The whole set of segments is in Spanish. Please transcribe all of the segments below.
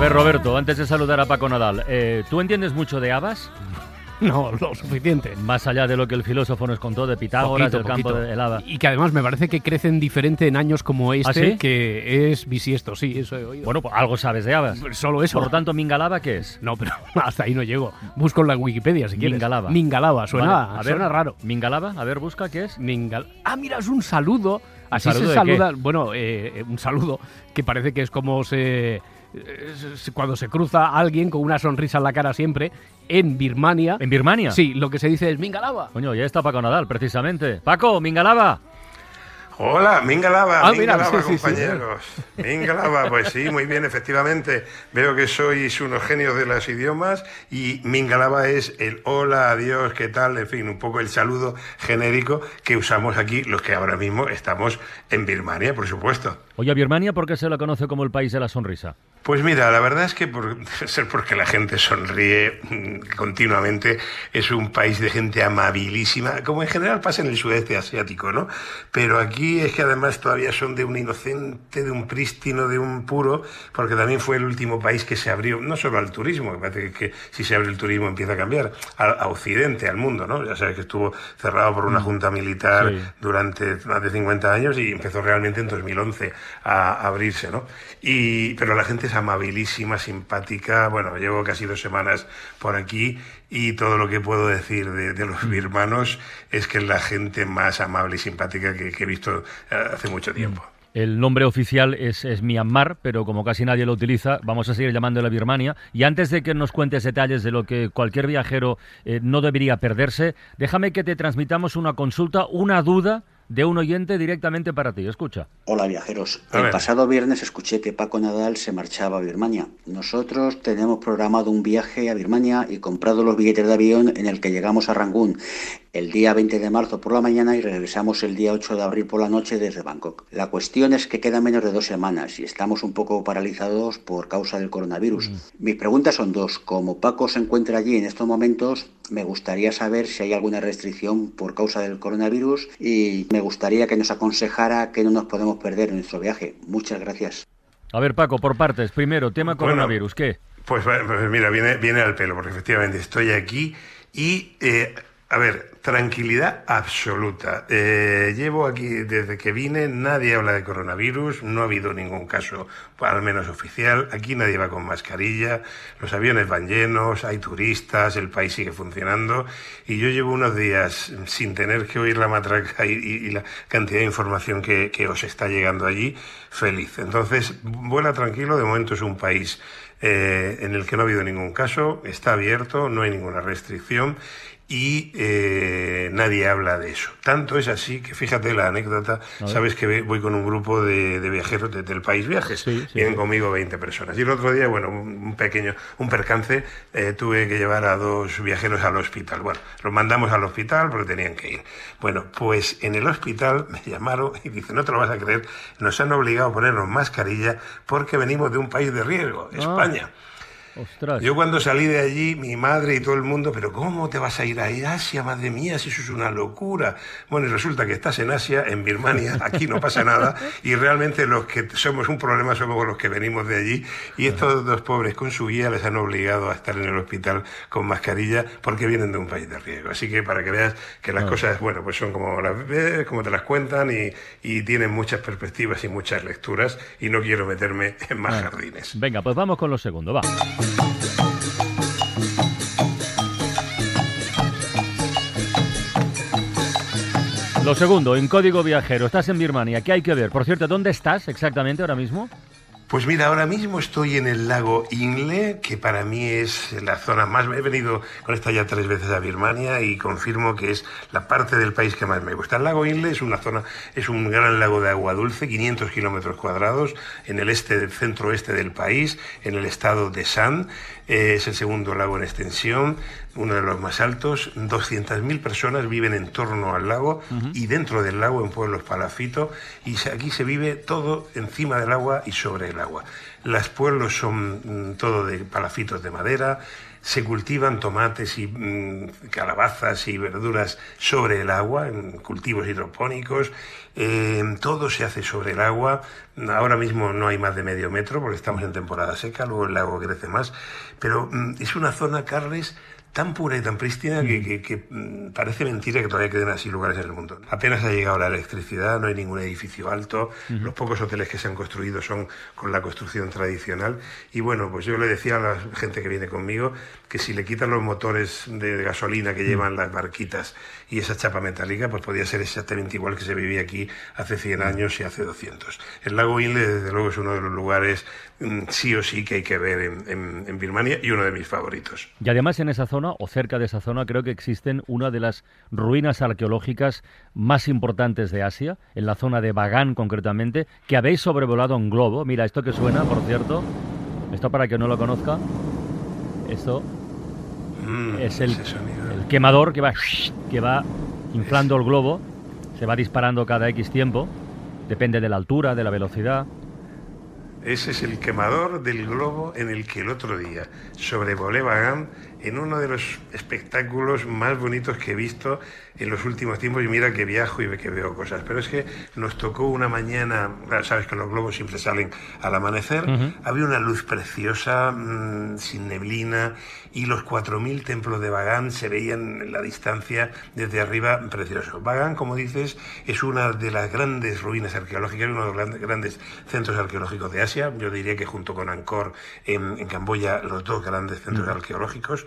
Ver, Roberto, antes de saludar a Paco Nadal, eh, ¿tú entiendes mucho de habas? No, lo suficiente. Más allá de lo que el filósofo nos contó de Pitágoras, Poquito, del campo del haba. Y que además me parece que crecen diferente en años como este, ¿Ah, sí? que es bisiesto, sí, eso he oído. Bueno, pues algo sabes de habas. solo eso. Por lo tanto, Mingalaba, ¿qué es? No, pero hasta ahí no llego. Busco en la Wikipedia si quieres. Mingalaba. Mingalaba, suena, Vale, a ver, suena raro. Mingalaba, a ver, busca, ¿qué es? Mingal... Ah, mira, es un saludo. Así se de saluda. Bueno, eh, un saludo que parece que es como se. Cuando se cruza alguien con una sonrisa en la cara siempre en Birmania. ¿En Birmania? Sí, lo que se dice es Mingalaba. Coño, ya está Paco Nadal, precisamente. Paco, Mingalaba. Hola, Mingalaba, Ah, mira, Mingalaba, sí, sí, sí. compañeros. Mingalaba, pues sí, muy bien, efectivamente. Veo que sois unos genios de los idiomas y Mingalaba es el hola, adiós, qué tal, en fin, un poco el saludo genérico que usamos aquí los que ahora mismo estamos en Birmania, por supuesto. Oye, a Birmania, ¿por qué se la conoce como el país de la sonrisa? Pues mira, la verdad es que por debe ser porque la gente sonríe mm, continuamente, es un país de gente amabilísima, como en general pasa en el sudeste asiático, ¿no? Pero aquí es que además todavía son de un inocente, de un prístino, de un puro, porque también fue el último país que se abrió, no solo al turismo, que parece que, si se abre el turismo empieza a cambiar, a, a Occidente, al mundo, ¿no? Ya sabes que estuvo cerrado por una junta militar Sí. durante más de 50 años y empezó realmente en 2011 a abrirse, ¿no? Y, pero la gente es amabilísima, simpática. Bueno, llevo casi dos semanas por aquí y todo lo que puedo decir de, de los birmanos es que es la gente más amable y simpática que, que he visto eh, hace mucho tiempo. El nombre oficial es, es Myanmar, pero como casi nadie lo utiliza, vamos a seguir llamándola Birmania. Y antes de que nos cuentes detalles de lo que cualquier viajero eh, no debería perderse, déjame que te transmitamos una consulta, una duda de un oyente directamente para ti. Escucha. Hola viajeros. A El ver. pasado viernes escuché que Paco Nadal se marchaba a Birmania. Nosotros tenemos programado un viaje a Birmania y comprado los billetes de avión en el que llegamos a Rangún el día 20 de marzo por la mañana y regresamos el día 8 de abril por la noche desde Bangkok. La cuestión es que quedan menos de dos semanas y estamos un poco paralizados por causa del coronavirus. Mis preguntas son dos. Como Paco se encuentra allí en estos momentos, me gustaría saber si hay alguna restricción por causa del coronavirus y me gustaría que nos aconsejara que no nos podemos perder en nuestro viaje. Muchas gracias. A ver, Paco, por partes. Primero, tema Bueno. coronavirus. ¿Qué? Pues, pues mira, viene, viene al pelo, porque efectivamente estoy aquí y, eh, a ver, tranquilidad absoluta. Eh, llevo aquí desde que vine, nadie habla de coronavirus, no ha habido ningún caso, al menos oficial. Aquí nadie va con mascarilla, los aviones van llenos, hay turistas, el país sigue funcionando y yo llevo unos días sin tener que oír la matraca y, y- la cantidad de información que, que os está llegando allí, feliz. Entonces, vuela tranquilo, de momento es un país eh, en el que no ha habido ningún caso, está abierto, no hay ninguna restricción y eh, nadie habla de eso. Tanto es así que fíjate la anécdota, sabes que voy con un grupo de, de viajeros de- del país Viajes, Sí, sí. vienen conmigo 20 personas. Y el otro día, bueno, un pequeño, un percance, eh, tuve que llevar a dos viajeros al hospital. Bueno, los mandamos al hospital porque tenían que ir. Bueno, pues en el hospital me llamaron y dicen, no te lo vas a creer, nos han obligado a ponernos mascarilla porque venimos de un país de riesgo, España. Ostras. Yo cuando salí de allí, mi madre y todo el mundo, pero ¿cómo te vas a ir a Asia, madre mía, si eso es una locura? Bueno, y resulta que estás en Asia, en Birmania, aquí no pasa nada, y realmente los que somos un problema somos los que venimos de allí, y estos dos pobres con su guía les han obligado a estar en el hospital con mascarilla porque vienen de un país de riesgo. Así que para que veas que las cosas, bueno, pues son como las ves, como te las cuentan, y, y tienen muchas perspectivas y muchas lecturas, y no quiero meterme en más jardines. Venga, pues vamos con lo segundo, va. Lo segundo, en código viajero, estás en Birmania, ¿qué hay que ver? Por cierto, ¿dónde estás exactamente ahora mismo? Pues mira, ahora mismo estoy en el lago Inle, que para mí es la zona más... He venido con esta ya tres veces a Birmania y confirmo que es la parte del país que más me gusta. El lago Inle es una zona, es un gran lago de agua dulce, 500 kilómetros cuadrados, en el este, del centro-oeste del país, en el estado de San. Es el segundo lago en extensión, uno de los más altos. 200.000 personas viven en torno al lago y dentro del lago en pueblos palafito. Y aquí se vive todo encima del agua y sobre el agua. Los pueblos son mm, todo de palafitos de madera, se cultivan tomates y mm, calabazas y verduras sobre el agua, en cultivos hidropónicos, eh, todo se hace sobre el agua. Ahora mismo no hay más de medio metro porque estamos en temporada seca, luego el lago crece más, pero mm, es una zona, Carles, tan pura y tan prístina que, que, mm, parece mentira que todavía queden así lugares en el mundo. Apenas ha llegado la electricidad, no hay ningún edificio alto, los pocos hoteles que se han construido son con la construcción tradicional y bueno, pues yo le decía a la gente que viene conmigo que si le quitan los motores de gasolina que llevan las barquitas y esa chapa metálica, pues podría ser exactamente igual que se vivía aquí hace 100 años y hace 200. El lago Inle, desde luego, es uno de los lugares mm, sí o sí que hay que ver en, en Birmania y uno de mis favoritos. Y además en esa zona, o cerca de esa zona, creo que existen una de las ruinas arqueológicas más importantes de Asia, en la zona de Bagan concretamente, que habéis sobrevolado en globo. Mira, esto que suena, por cierto, esto para que no lo conozca, esto Mm, es el, el quemador que va, que va inflando el globo, se va disparando cada X tiempo, depende de la altura, de la velocidad. Ese es el quemador del globo en el que el otro día sobrevolé Bagan en uno de los espectáculos más bonitos que he visto en los últimos tiempos y mira que viajo y que veo cosas. Pero es que nos tocó una mañana, sabes que los globos siempre salen al amanecer, había una luz preciosa, mm, sin neblina, y los 4.000 templos de Bagán se veían en la distancia desde arriba precioso. Bagán, como dices, es una de las grandes ruinas arqueológicas, uno de los grandes centros arqueológicos de Asia. Yo diría que junto con Angkor en, en Camboya, los dos grandes centros arqueológicos.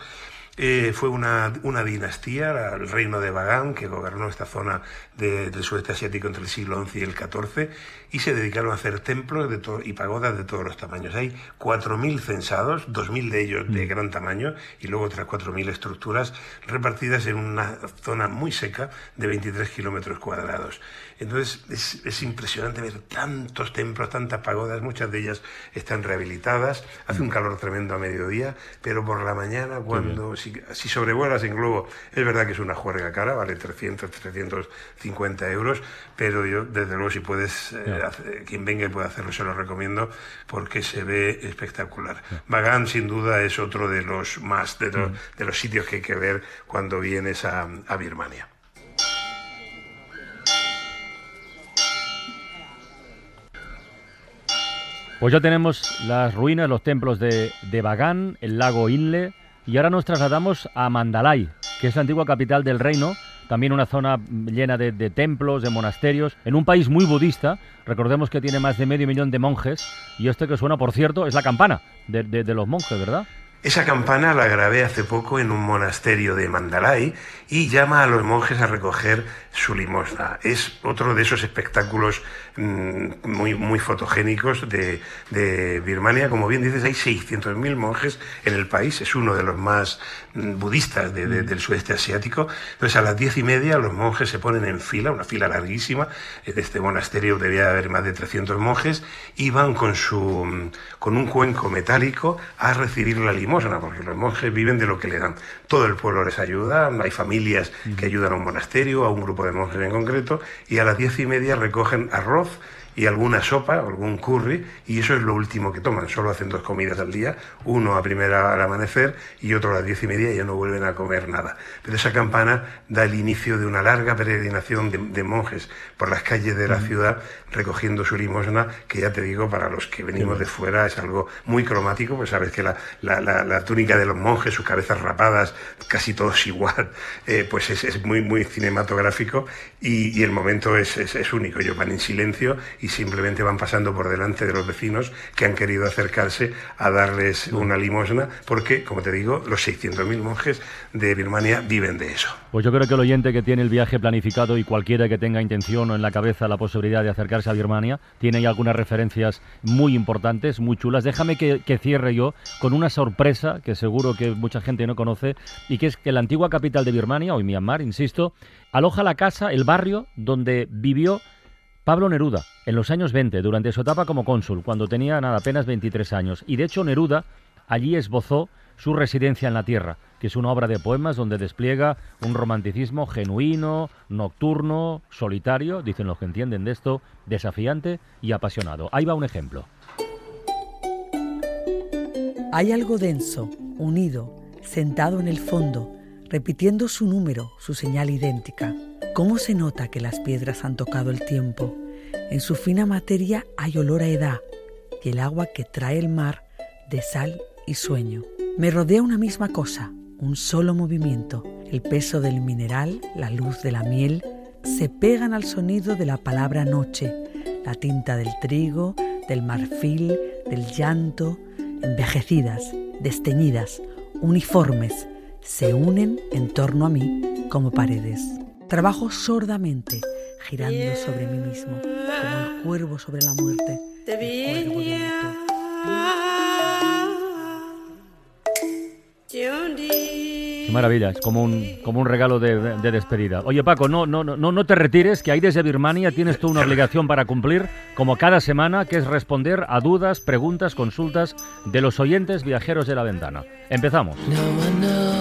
Eh, fue una, una dinastía, el reino de Bagán, que gobernó esta zona de- del sudeste asiático entre el siglo XI y el XIV, y se dedicaron a hacer templos de y pagodas de todos los tamaños. Hay 4.000 censados, 2.000 de ellos de gran tamaño, y luego otras 4.000 estructuras repartidas en una zona muy seca de 23 kilómetros cuadrados. Entonces es, es impresionante ver tantos templos, tantas pagodas, muchas de ellas están rehabilitadas, hace un calor tremendo a mediodía, pero por la mañana cuando, si, si sobrevuelas en globo, es verdad que es una juerga cara, vale 300, 350 euros, pero yo desde luego si puedes, eh, hacer- quien venga y pueda hacerlo, se lo recomiendo porque se ve espectacular. Bagán sin duda es otro de los más, de, los- de los sitios que hay que ver cuando vienes a, a Birmania. Pues ya tenemos las ruinas, los templos de, de Bagán, el lago Inle, y ahora nos trasladamos a Mandalay, que es la antigua capital del reino, también una zona llena de, templos, de monasterios, en un país muy budista, recordemos que tiene más de medio millón de monjes, y esto que suena, por cierto, es la campana de- de los monjes, ¿verdad? Esa campana la grabé hace poco en un monasterio de Mandalay y llama a los monjes a recoger su limosna. Es otro de esos espectáculos mm, muy, muy fotogénicos de, de Birmania. Como bien dices, hay 600.000 monjes en el país. Es uno de los más mm, budistas de- de- del sudeste asiático. Entonces, a las diez y media los monjes se ponen en fila, una fila larguísima. En este monasterio debía haber más de 300 monjes y van con, su, mm, con un cuenco metálico a recibir la limosna, porque los monjes viven de lo que le dan. Todo el pueblo les ayuda, hay familias que ayudan a un monasterio, a un grupo de monjes en concreto, y a las diez y media recogen arroz y alguna sopa, o algún curry, y eso es lo último que toman. Solo hacen dos comidas al día, uno a primera al amanecer y otro a las diez y media y ya no vuelven a comer nada. Pero esa campana da el inicio de una larga peregrinación de, de monjes por las calles de la ciudad recogiendo su limosna, que ya te digo, para los que venimos de fuera es algo muy cromático, pues sabes que la, la- la- la túnica de los monjes, sus cabezas rapadas, casi todos igual, eh, pues es, es muy, muy cinematográfico y, y el momento es, es- es único. Ellos van en silencio y simplemente van pasando por delante de los vecinos que han querido acercarse a darles una limosna, porque, como te digo, los 600.000 monjes de Birmania viven de eso. Pues yo creo que el oyente que tiene el viaje planificado y cualquiera que tenga intención o en la cabeza la posibilidad de acercarse a Birmania, tiene ahí algunas referencias muy importantes, muy chulas. Déjame que, que cierre yo con una sorpresa que seguro que mucha gente no conoce y que es que la antigua capital de Birmania, hoy Myanmar, insisto, aloja la casa, el barrio donde vivió Pablo Neruda en los años 20, durante su etapa como cónsul, cuando tenía nada, apenas 23 años. Y de hecho Neruda allí esbozó su residencia en la tierra, que es una obra de poemas donde despliega un romanticismo genuino, nocturno, solitario, dicen los que entienden de esto, desafiante y apasionado. Ahí va un ejemplo. Hay algo denso, unido, sentado en el fondo, repitiendo su número, su señal idéntica. ¿Cómo se nota que las piedras han tocado el tiempo? En su fina materia hay olor a edad y el agua que trae el mar de sal y sueño. Me rodea una misma cosa, un solo movimiento. El peso del mineral, la luz de la miel, se pegan al sonido de la palabra noche, la tinta del trigo, del marfil, del llanto, envejecidas, desteñidas, uniformes, se unen en torno a mí como paredes. Trabajo sordamente, girando sobre mí mismo, como el cuervo sobre la muerte. el cuervo. Qué maravilla, es como un, como un regalo de, de despedida. Oye Paco, no, no, no, no te retires, que ahí desde Birmania tienes tú una obligación para cumplir, como cada semana, que es responder a dudas, preguntas, consultas de los oyentes viajeros de la ventana. Empezamos. No one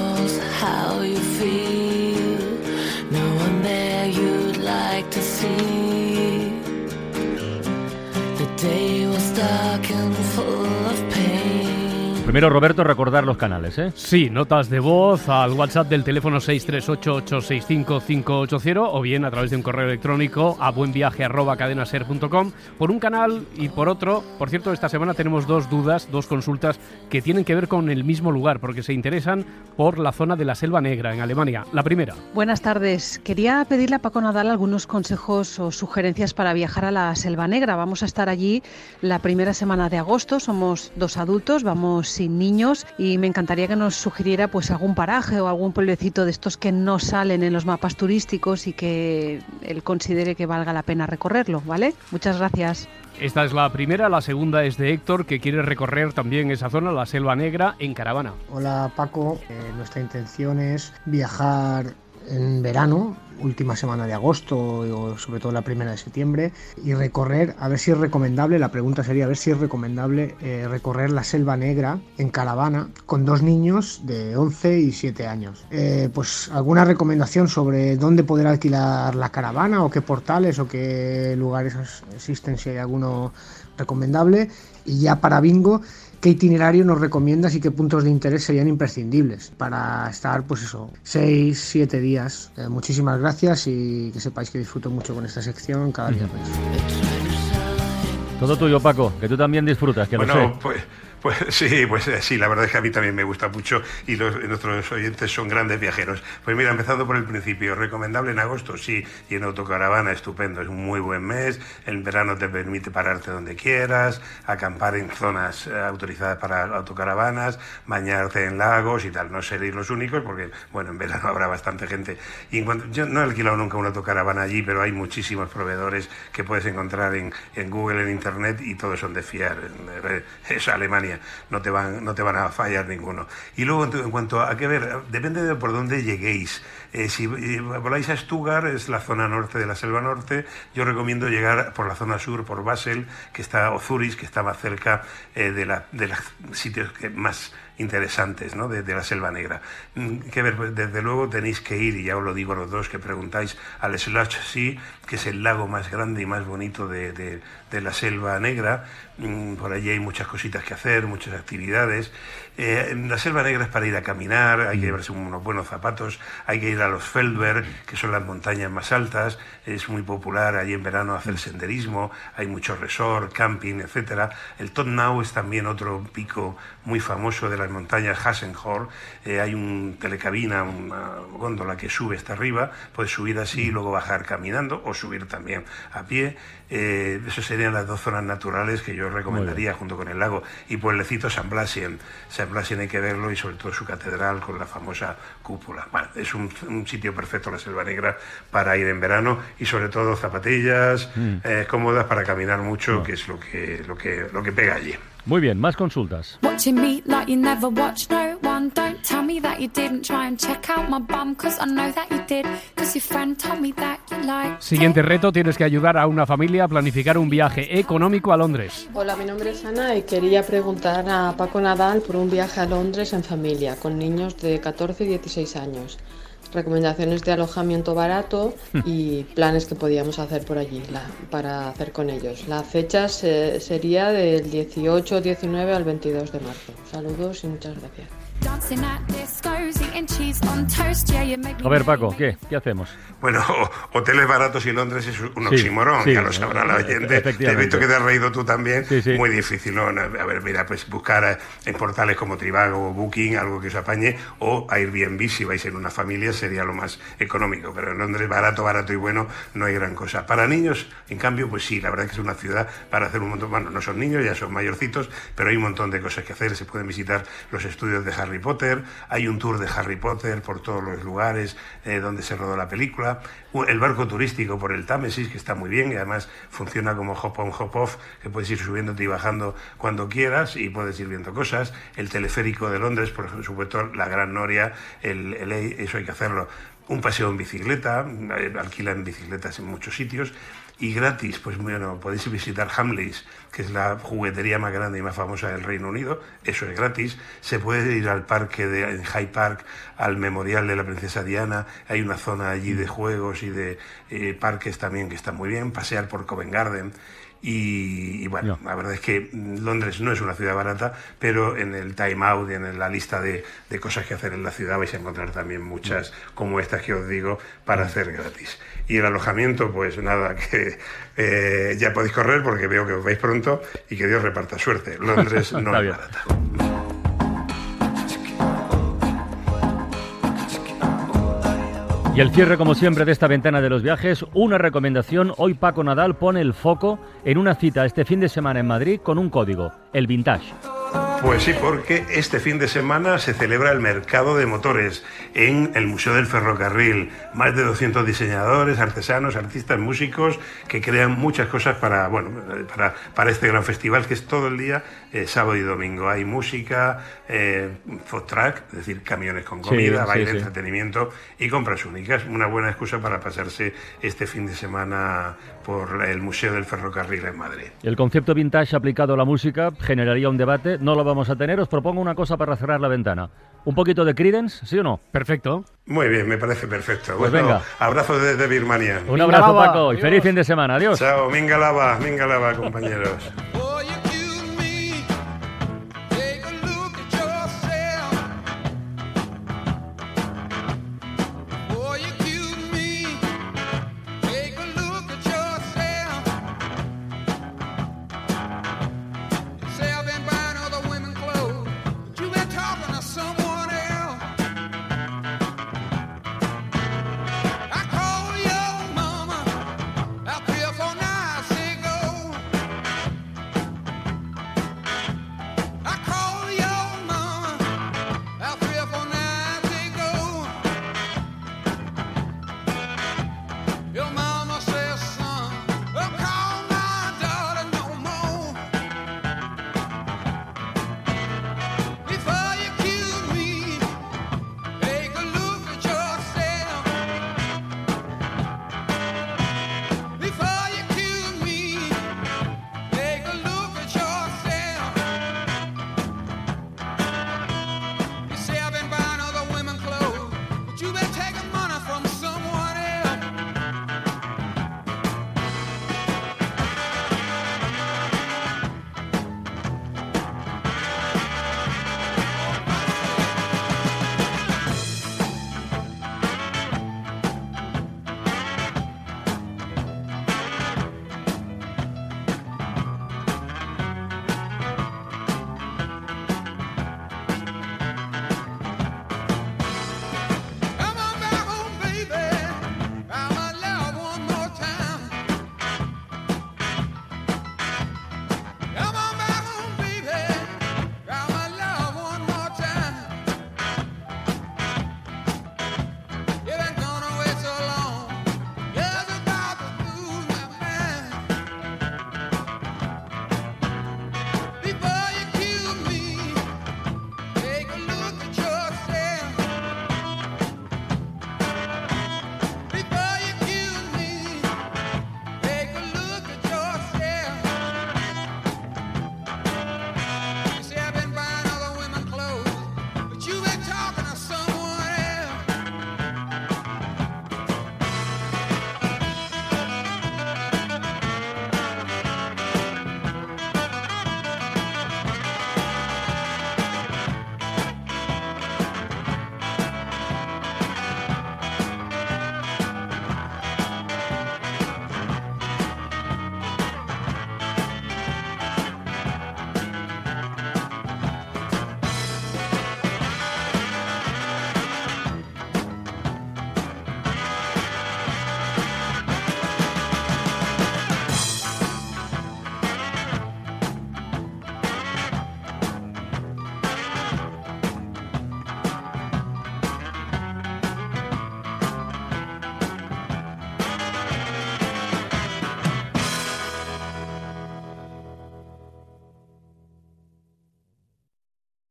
Primero, Roberto, recordar los canales, ¿eh? Sí, notas de voz al WhatsApp del teléfono 638-865-580 o bien a través de un correo electrónico a buenviaje.cadenaser.com por un canal y por otro. Por cierto, esta semana tenemos dos dudas, dos consultas que tienen que ver con el mismo lugar porque se interesan por la zona de la Selva Negra en Alemania. La primera. Buenas tardes. Quería pedirle a Paco Nadal algunos consejos o sugerencias para viajar a la Selva Negra. Vamos a estar allí la primera semana de agosto. Somos dos adultos, vamos sin niños y me encantaría que nos sugiriera pues algún paraje o algún pueblecito de estos que no salen en los mapas turísticos y que él considere que valga la pena recorrerlo, ¿vale? Muchas gracias. Esta es la primera, la segunda es de Héctor que quiere recorrer también esa zona, la Selva Negra, en caravana. Hola Paco, Eh, nuestra intención es viajar en verano, última semana de agosto o sobre todo la primera de septiembre y recorrer, a ver si es recomendable, la pregunta sería a ver si es recomendable eh, recorrer la Selva Negra en caravana con dos niños de 11 y 7 años. Eh, pues alguna recomendación sobre dónde poder alquilar la caravana o qué portales o qué lugares existen si hay alguno recomendable y ya para bingo qué itinerario nos recomiendas y qué puntos de interés serían imprescindibles para estar, pues eso, 6, 7 días. Eh, muchísimas gracias y que sepáis que disfruto mucho con esta sección cada viernes. Todo tuyo, Paco, que tú también disfrutas, que lo sé. Bueno, pues, pues sí, pues eh, sí, la verdad es que a mí también me gusta mucho y nuestros oyentes son grandes viajeros. Pues mira, empezando por el principio, recomendable en agosto, sí, y en autocaravana, estupendo, es un muy buen mes, el verano te permite pararte donde quieras, acampar en zonas eh, autorizadas para autocaravanas, bañarte en lagos y tal, no seréis los únicos porque, bueno, en verano habrá bastante gente. Y en yo no he alquilado nunca una autocaravana allí, pero hay muchísimos proveedores que puedes encontrar en, en Google, en Internet y todos son de fiar. Es Alemania no te van, no te van a fallar ninguno. Y luego, en, cuanto a qué ver, depende de por dónde lleguéis. Eh, si eh, voláis a Stuttgart, es la zona norte de la selva norte, yo recomiendo llegar por la zona sur, por Basel, que está, o Zurich, que está más cerca eh, de, los sitios más interesantes ¿no? de, la Selva Negra. Mm, Que pues, desde luego tenéis que ir, y ya os lo digo a los dos que preguntáis, al Slush Sea, que es el lago más grande y más bonito de la Selva Negra. Mm, Por allí hay muchas cositas que hacer, muchas actividades. Eh, la Selva Negra es para ir a caminar, hay que llevarse unos buenos zapatos, hay que ir a los Feldberg, que son las montañas más altas. Es muy popular allí en verano hacer senderismo, hay mucho resort, camping, etcétera. El Tottenau es también otro pico muy famoso de las montañas Hassenhorn. Eh, hay un telecabina, una góndola que sube hasta arriba, puedes subir así y luego bajar caminando o subir también a pie. Eh, esas serían las dos zonas naturales que yo recomendaría junto con el lago. Y pueblecito San Blasien. San Blasien hay que verlo y sobre todo su catedral con la famosa cúpula. Bueno, es un, un sitio perfecto la Selva Negra para ir en verano y sobre todo zapatillas Mm. eh, cómodas para caminar mucho, que es lo que, lo, que, lo que pega allí. Muy bien, más consultas. Watching me like you never watched no one. Don't tell me that you didn't try and check out my bum, cause I know that you did. Cause your friend told me that you like. Siguiente reto, tienes que ayudar a una familia a planificar un viaje económico a Londres. Hola, mi nombre es Ana y quería preguntar a Paco Nadal por un viaje a Londres en familia con niños de 14 y 16 años. Recomendaciones de alojamiento barato y planes que podíamos hacer por allí la- para hacer con ellos. La fecha se- sería del 18, 19 al 22 de marzo. Saludos y muchas gracias. A ver, Paco, ¿qué? ¿Qué hacemos? Bueno, hoteles baratos y Londres es un Sí, oxímoron, sí, ya lo sabrá la e- oyente. Te he visto que te has reído tú también. Sí, sí. Muy difícil, ¿no? A ver, mira, pues buscar eh, en portales como Trivago o Booking, algo que os apañe, o Airbnb, si vais en una familia, sería lo más económico. Pero en Londres, barato, barato y bueno, no hay gran cosa. Para niños, en cambio, pues sí, la verdad es que es una ciudad para hacer un montón. Bueno, no son niños, ya son mayorcitos, pero hay un montón de cosas que hacer. Se pueden visitar los estudios de Harry Potter, hay un tour de Harry Potter por todos los lugares eh, donde se rodó la película, el barco turístico por el Támesis, que está muy bien y además funciona como hop on, hop off, que puedes ir subiéndote y bajando cuando quieras y puedes ir viendo cosas. El teleférico de Londres, por supuesto, la Gran Noria, el, el eso hay que hacerlo. Un paseo en bicicleta, eh, alquilan bicicletas en muchos sitios y gratis, pues bueno, podéis visitar Hamleys, que es la juguetería más grande y más famosa del Reino Unido, eso es gratis. Se puede ir al parque de en Hyde Park, al memorial de la princesa Diana, hay una zona allí de juegos y de eh, parques también que está muy bien, pasear por Covent Garden. Y, y bueno, la verdad es que mm, Londres no es una ciudad barata, pero en el time out y en la lista de, de cosas que hacer en la ciudad vais a encontrar también muchas como estas que os digo para hacer gratis. Y el alojamiento, pues nada, que eh, ya podéis correr porque veo que os vais pronto y que Dios reparta suerte. Londres no es barata. Y el cierre, como siempre, de esta ventana de los viajes, una recomendación. Hoy Paco Nadal pone el foco en una cita este fin de semana en Madrid con un código, el vintage. Pues sí, porque este fin de semana se celebra el mercado de motores en el Museo del Ferrocarril. Más de 200 diseñadores, artesanos, artistas, músicos que crean muchas cosas para, bueno, para, para este gran festival que es todo el día, eh, sábado y domingo. Hay música, eh, food track, es decir, camiones con comida, sí, baile, sí. entretenimiento y compras únicas. Una buena excusa para pasarse este fin de semana por el Museo del Ferrocarril en Madrid. El concepto vintage aplicado a la música generaría un debate, no lo vamos a tener. Os propongo una cosa para cerrar la ventana. ¿Un poquito de Creedence, sí o no? Perfecto. Muy bien, me parece perfecto. Pues Bueno, venga. Abrazo desde Birmania. Un abrazo, Paco, y feliz fin de semana. Adiós. Chao, minga lava, minga lava, compañeros.